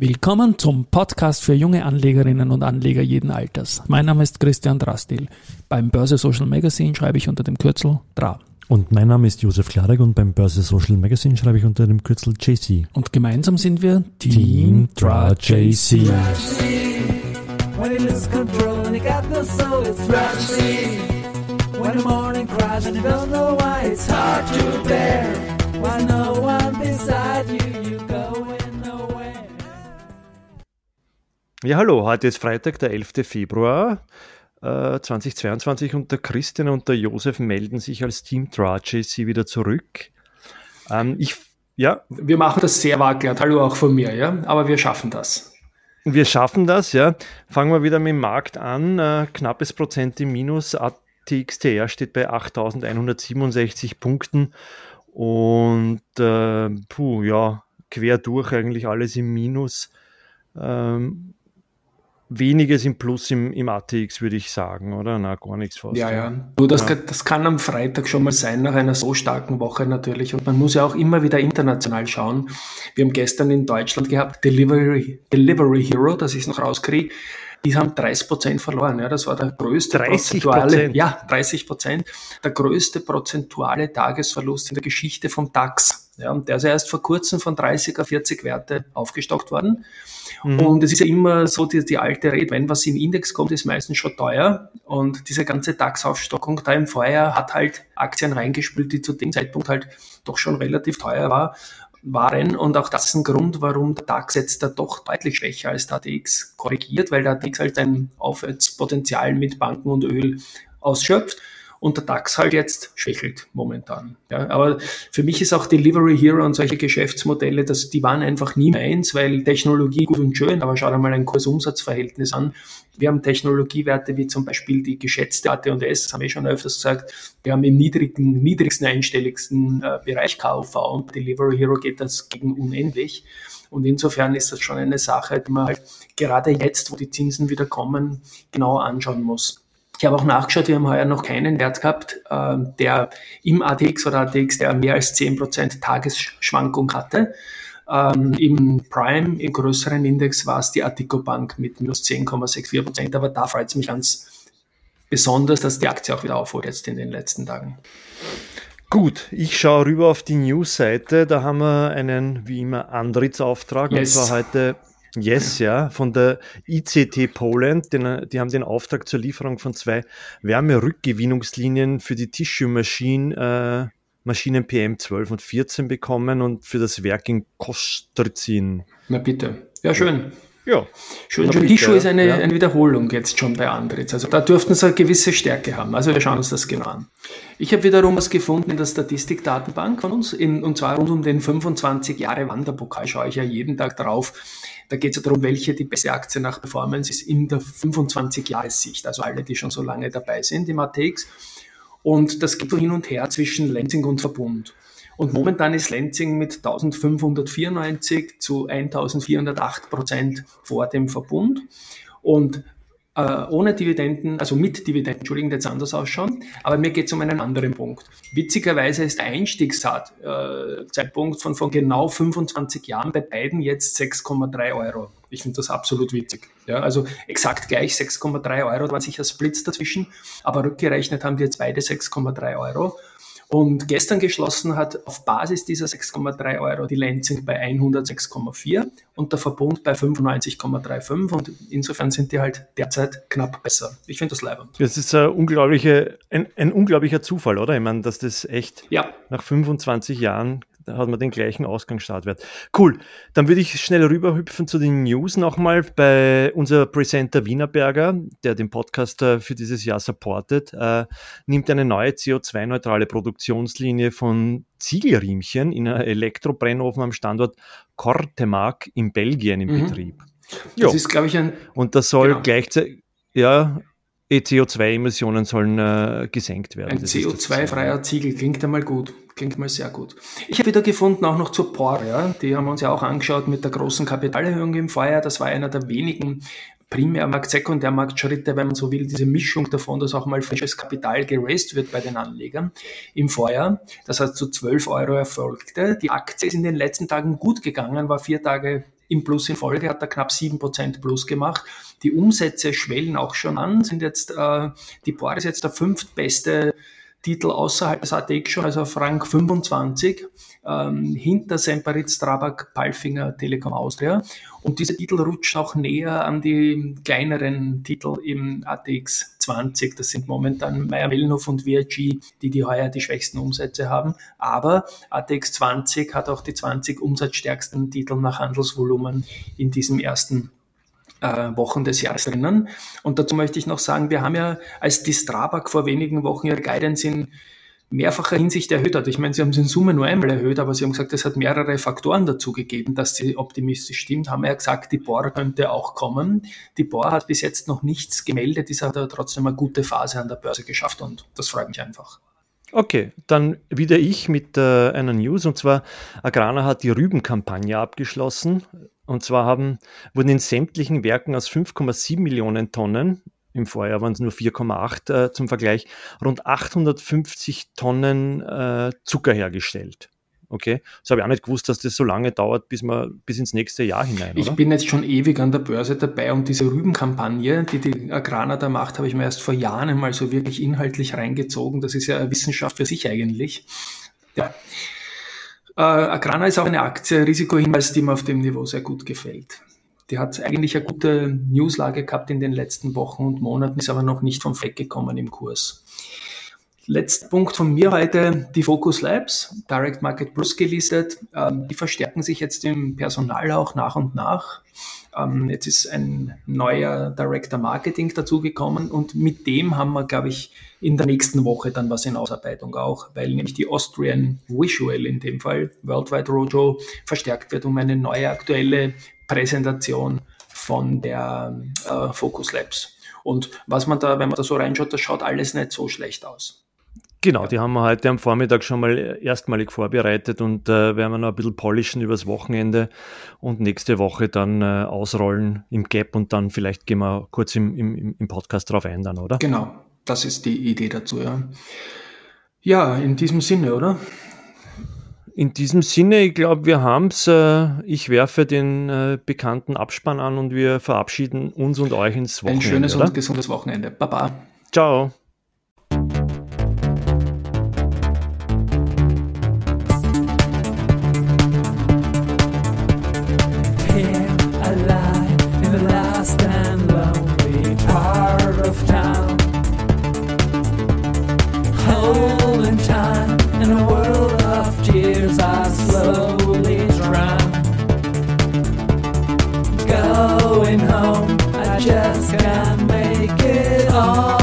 Willkommen zum Podcast für junge Anlegerinnen und Anleger jeden Alters. Mein Name ist Christian Drastil. Beim Börse Social Magazine schreibe ich unter dem Kürzel DRA. Und mein Name ist Josef Klarek und beim Börse Social Magazine schreibe ich unter dem Kürzel JC. Und gemeinsam sind wir Team, DRA JC. When Ja, hallo, heute ist Freitag, der 11. Februar äh, 2022 und der Christian und der Josef melden sich als Team TraJC wieder zurück. Ähm, ich, ja. Wir machen das sehr wackelig, hallo auch von mir, ja, aber wir schaffen das. Wir schaffen das, ja. Fangen wir wieder mit dem Markt an. Äh, knappes Prozent im Minus. TXTR steht bei 8167 Punkten und äh, puh, ja, quer durch eigentlich alles im Minus. Ähm, weniges im Plus im, im ATX, würde ich sagen, oder? Na, gar nichts fast. Ja, ja. Nur das, ja. das kann am Freitag schon mal sein, nach einer so starken Woche natürlich. Und man muss ja auch immer wieder international schauen. Wir haben gestern in Deutschland gehabt Delivery, Delivery Hero, dass ich es noch rauskriege die haben 30 Prozent verloren. Ja, das war der größte 30 prozentuale, ja, 30 Prozent, der größte prozentuale Tagesverlust in der Geschichte vom DAX. Ja, und der ist erst vor kurzem von 30 auf 40 Werte aufgestockt worden. Mhm. Und es ist ja immer so die, die alte Rede, wenn was im Index kommt, ist meistens schon teuer. Und diese ganze DAX-Aufstockung da im Vorjahr hat halt Aktien reingespült, die zu dem Zeitpunkt halt doch schon relativ teuer war waren. Und auch das ist ein Grund, warum der DAX jetzt da doch deutlich schwächer als der ATX korrigiert, weil der ATX halt ein Aufwärtspotenzial mit Banken und Öl ausschöpft und der DAX halt jetzt schwächelt momentan. Ja, aber für mich ist auch Delivery Hero und solche Geschäftsmodelle, das, die waren einfach nie meins, weil Technologie gut und schön, aber schau dir mal ein Kurs-Umsatz-Verhältnis an. Wir haben Technologiewerte wie zum Beispiel die geschätzte AT&S, das haben wir schon öfters gesagt, wir haben im niedrigen, niedrigsten, einstelligsten äh, Bereich KV und Delivery Hero geht das gegen unendlich. Und insofern ist das schon eine Sache, die man halt gerade jetzt, wo die Zinsen wieder kommen, genau anschauen muss. Ich habe auch nachgeschaut, wir haben heuer noch keinen Wert gehabt, äh, der im ATX oder ATX, der mehr als 10% Tagesschwankung hatte. Ähm, Im Prime, im größeren Index, war es die Atico Bank mit minus 10,64%, aber da freut es mich ganz besonders, dass die Aktie auch wieder aufholt jetzt in den letzten Tagen. Gut, ich schaue rüber auf die News-Seite. Da haben wir einen, wie immer, Antrittsauftrag. Yes. Und zwar heute Yes, ja, von der ICT Poland. Den, die haben den Auftrag zur Lieferung von zwei Wärmerückgewinnungslinien für die Tissue-Maschinen äh, Maschinen PM 12 und 14 bekommen und für das Werk in Kostrycin. Na bitte. Ja, schön. Ja. Schön, schön. Tissue ist eine, ja. eine Wiederholung jetzt schon bei Andritz. Also da dürften sie eine gewisse Stärke haben. Also wir schauen uns das genau an. Ich habe wiederum was gefunden in der Statistikdatenbank von uns, in, und zwar rund um den 25 Jahre Wanderpokal. Schaue ich ja jeden Tag drauf. Da geht es ja darum, welche die beste Aktie nach Performance ist in der 25-Jahres-Sicht. Also alle, die schon so lange dabei sind im ATX. Und das geht so hin und her zwischen Lenzing und Verbund. Und momentan ist Lenzing mit 1594 zu 1408 Prozent vor dem Verbund. Und äh, ohne Dividenden, also mit Dividenden, Entschuldigung, jetzt anders ausschauen. Aber mir geht es um einen anderen Punkt. Witzigerweise ist der Einstiegszeitpunkt äh, von, von genau 25 Jahren bei beiden jetzt 6,3 Euro. Ich finde das absolut witzig. Ja, also exakt gleich 6,3 Euro, da war sicher Splits dazwischen, aber rückgerechnet haben die jetzt beide 6,3 Euro. Und gestern geschlossen hat auf Basis dieser 6,3 Euro die Lenzing bei 106,4 und der Verbund bei 95,35 und insofern sind die halt derzeit knapp besser. Ich finde das leibend. Das ist ein, unglaubliche, ein, ein, unglaublicher Zufall, oder? Ich meine, dass das echt ja. nach 25 Jahren hat man den gleichen Ausgangsstartwert. Cool. Dann würde ich schnell rüberhüpfen zu den News nochmal bei unser Presenter Wienerberger, der den Podcast äh, für dieses Jahr supportet, äh, nimmt eine neue CO2-neutrale Produktionslinie von Ziegelriemchen in einer Elektrobrennofen am Standort Kortemark in Belgien in mhm. Betrieb. Das ist, glaube ich, ein. Und das soll genau. gleichzeitig, ja, CO2-Emissionen sollen äh, gesenkt werden. Ein CO2-freier Ziegel klingt einmal gut. Klingt mal sehr gut. Ich habe wieder gefunden, auch noch zur POR. Ja. Die haben wir uns ja auch angeschaut mit der großen Kapitalerhöhung im Vorjahr. Das war einer der wenigen Primärmarkt, Sekundärmarktschritte, wenn man so will, diese Mischung davon, dass auch mal frisches Kapital geraced wird bei den Anlegern im Vorjahr. Das hat zu 12 Euro erfolgte. Die Aktie ist in den letzten Tagen gut gegangen, war vier Tage im Plus in Folge, hat er knapp 7% Plus gemacht. Die Umsätze schwellen auch schon an, sind jetzt, äh, die Bohr ist jetzt der fünftbeste Titel außerhalb des ATX schon, also auf Rang 25, ähm, hinter Semperit, Strabag, Palfinger, Telekom Austria. Und dieser Titel rutscht auch näher an die kleineren Titel im ATX 20. Das sind momentan Meyer Mellenhof und VRG, die die heuer die schwächsten Umsätze haben. Aber ATX 20 hat auch die 20 umsatzstärksten Titel nach Handelsvolumen in diesem ersten äh, Wochen des Jahres drinnen. Und dazu möchte ich noch sagen, wir haben ja, als die Strabag vor wenigen Wochen ihre Guidance in mehrfacher Hinsicht erhöht hat. Ich meine, sie haben es in Summe nur einmal erhöht, aber sie haben gesagt, es hat mehrere Faktoren dazu gegeben, dass sie optimistisch stimmt. Haben ja gesagt, die Bohr könnte auch kommen. Die Bohr hat bis jetzt noch nichts gemeldet, ist aber trotzdem eine gute Phase an der Börse geschafft und das freut mich einfach. Okay, dann wieder ich mit äh, einer News und zwar Agrana hat die Rübenkampagne abgeschlossen. Und zwar haben, wurden in sämtlichen Werken aus 5,7 Millionen Tonnen, im Vorjahr waren es nur 4,8 äh, zum Vergleich, rund 850 Tonnen äh, Zucker hergestellt. Okay, das habe ich auch nicht gewusst, dass das so lange dauert, bis man bis ins nächste Jahr hinein. Oder? Ich bin jetzt schon ewig an der Börse dabei und diese Rübenkampagne, die die Agrana da macht, habe ich mir erst vor Jahren einmal so wirklich inhaltlich reingezogen. Das ist ja Wissenschaft für sich eigentlich. Ja. Äh, Agrana ist auch eine Aktie, Risikohinweis, die mir auf dem Niveau sehr gut gefällt. Die hat eigentlich eine gute Newslage gehabt in den letzten Wochen und Monaten, ist aber noch nicht vom Fleck gekommen im Kurs. Letzter Punkt von mir heute, die Focus Labs, Direct Market Plus gelistet. Ähm, die verstärken sich jetzt im Personal auch nach und nach. Ähm, jetzt ist ein neuer Director Marketing dazugekommen und mit dem haben wir, glaube ich, in der nächsten Woche dann was in Ausarbeitung auch, weil nämlich die Austrian Visual in dem Fall, Worldwide Roadshow, verstärkt wird um eine neue aktuelle Präsentation von der äh, Focus Labs. Und was man da, wenn man da so reinschaut, das schaut alles nicht so schlecht aus. Genau, die haben wir heute am Vormittag schon mal erstmalig vorbereitet und äh, werden wir noch ein bisschen polischen übers Wochenende und nächste Woche dann äh, ausrollen im Gap und dann vielleicht gehen wir kurz im, im, im Podcast drauf ein dann, oder? Genau, das ist die Idee dazu, ja. Ja, in diesem Sinne, oder? In diesem Sinne, ich glaube, wir haben es. Äh, ich werfe den äh, bekannten Abspann an und wir verabschieden uns und euch ins Wochenende. Ein schönes oder? und gesundes Wochenende. Baba. Ciao. Just can't make it all.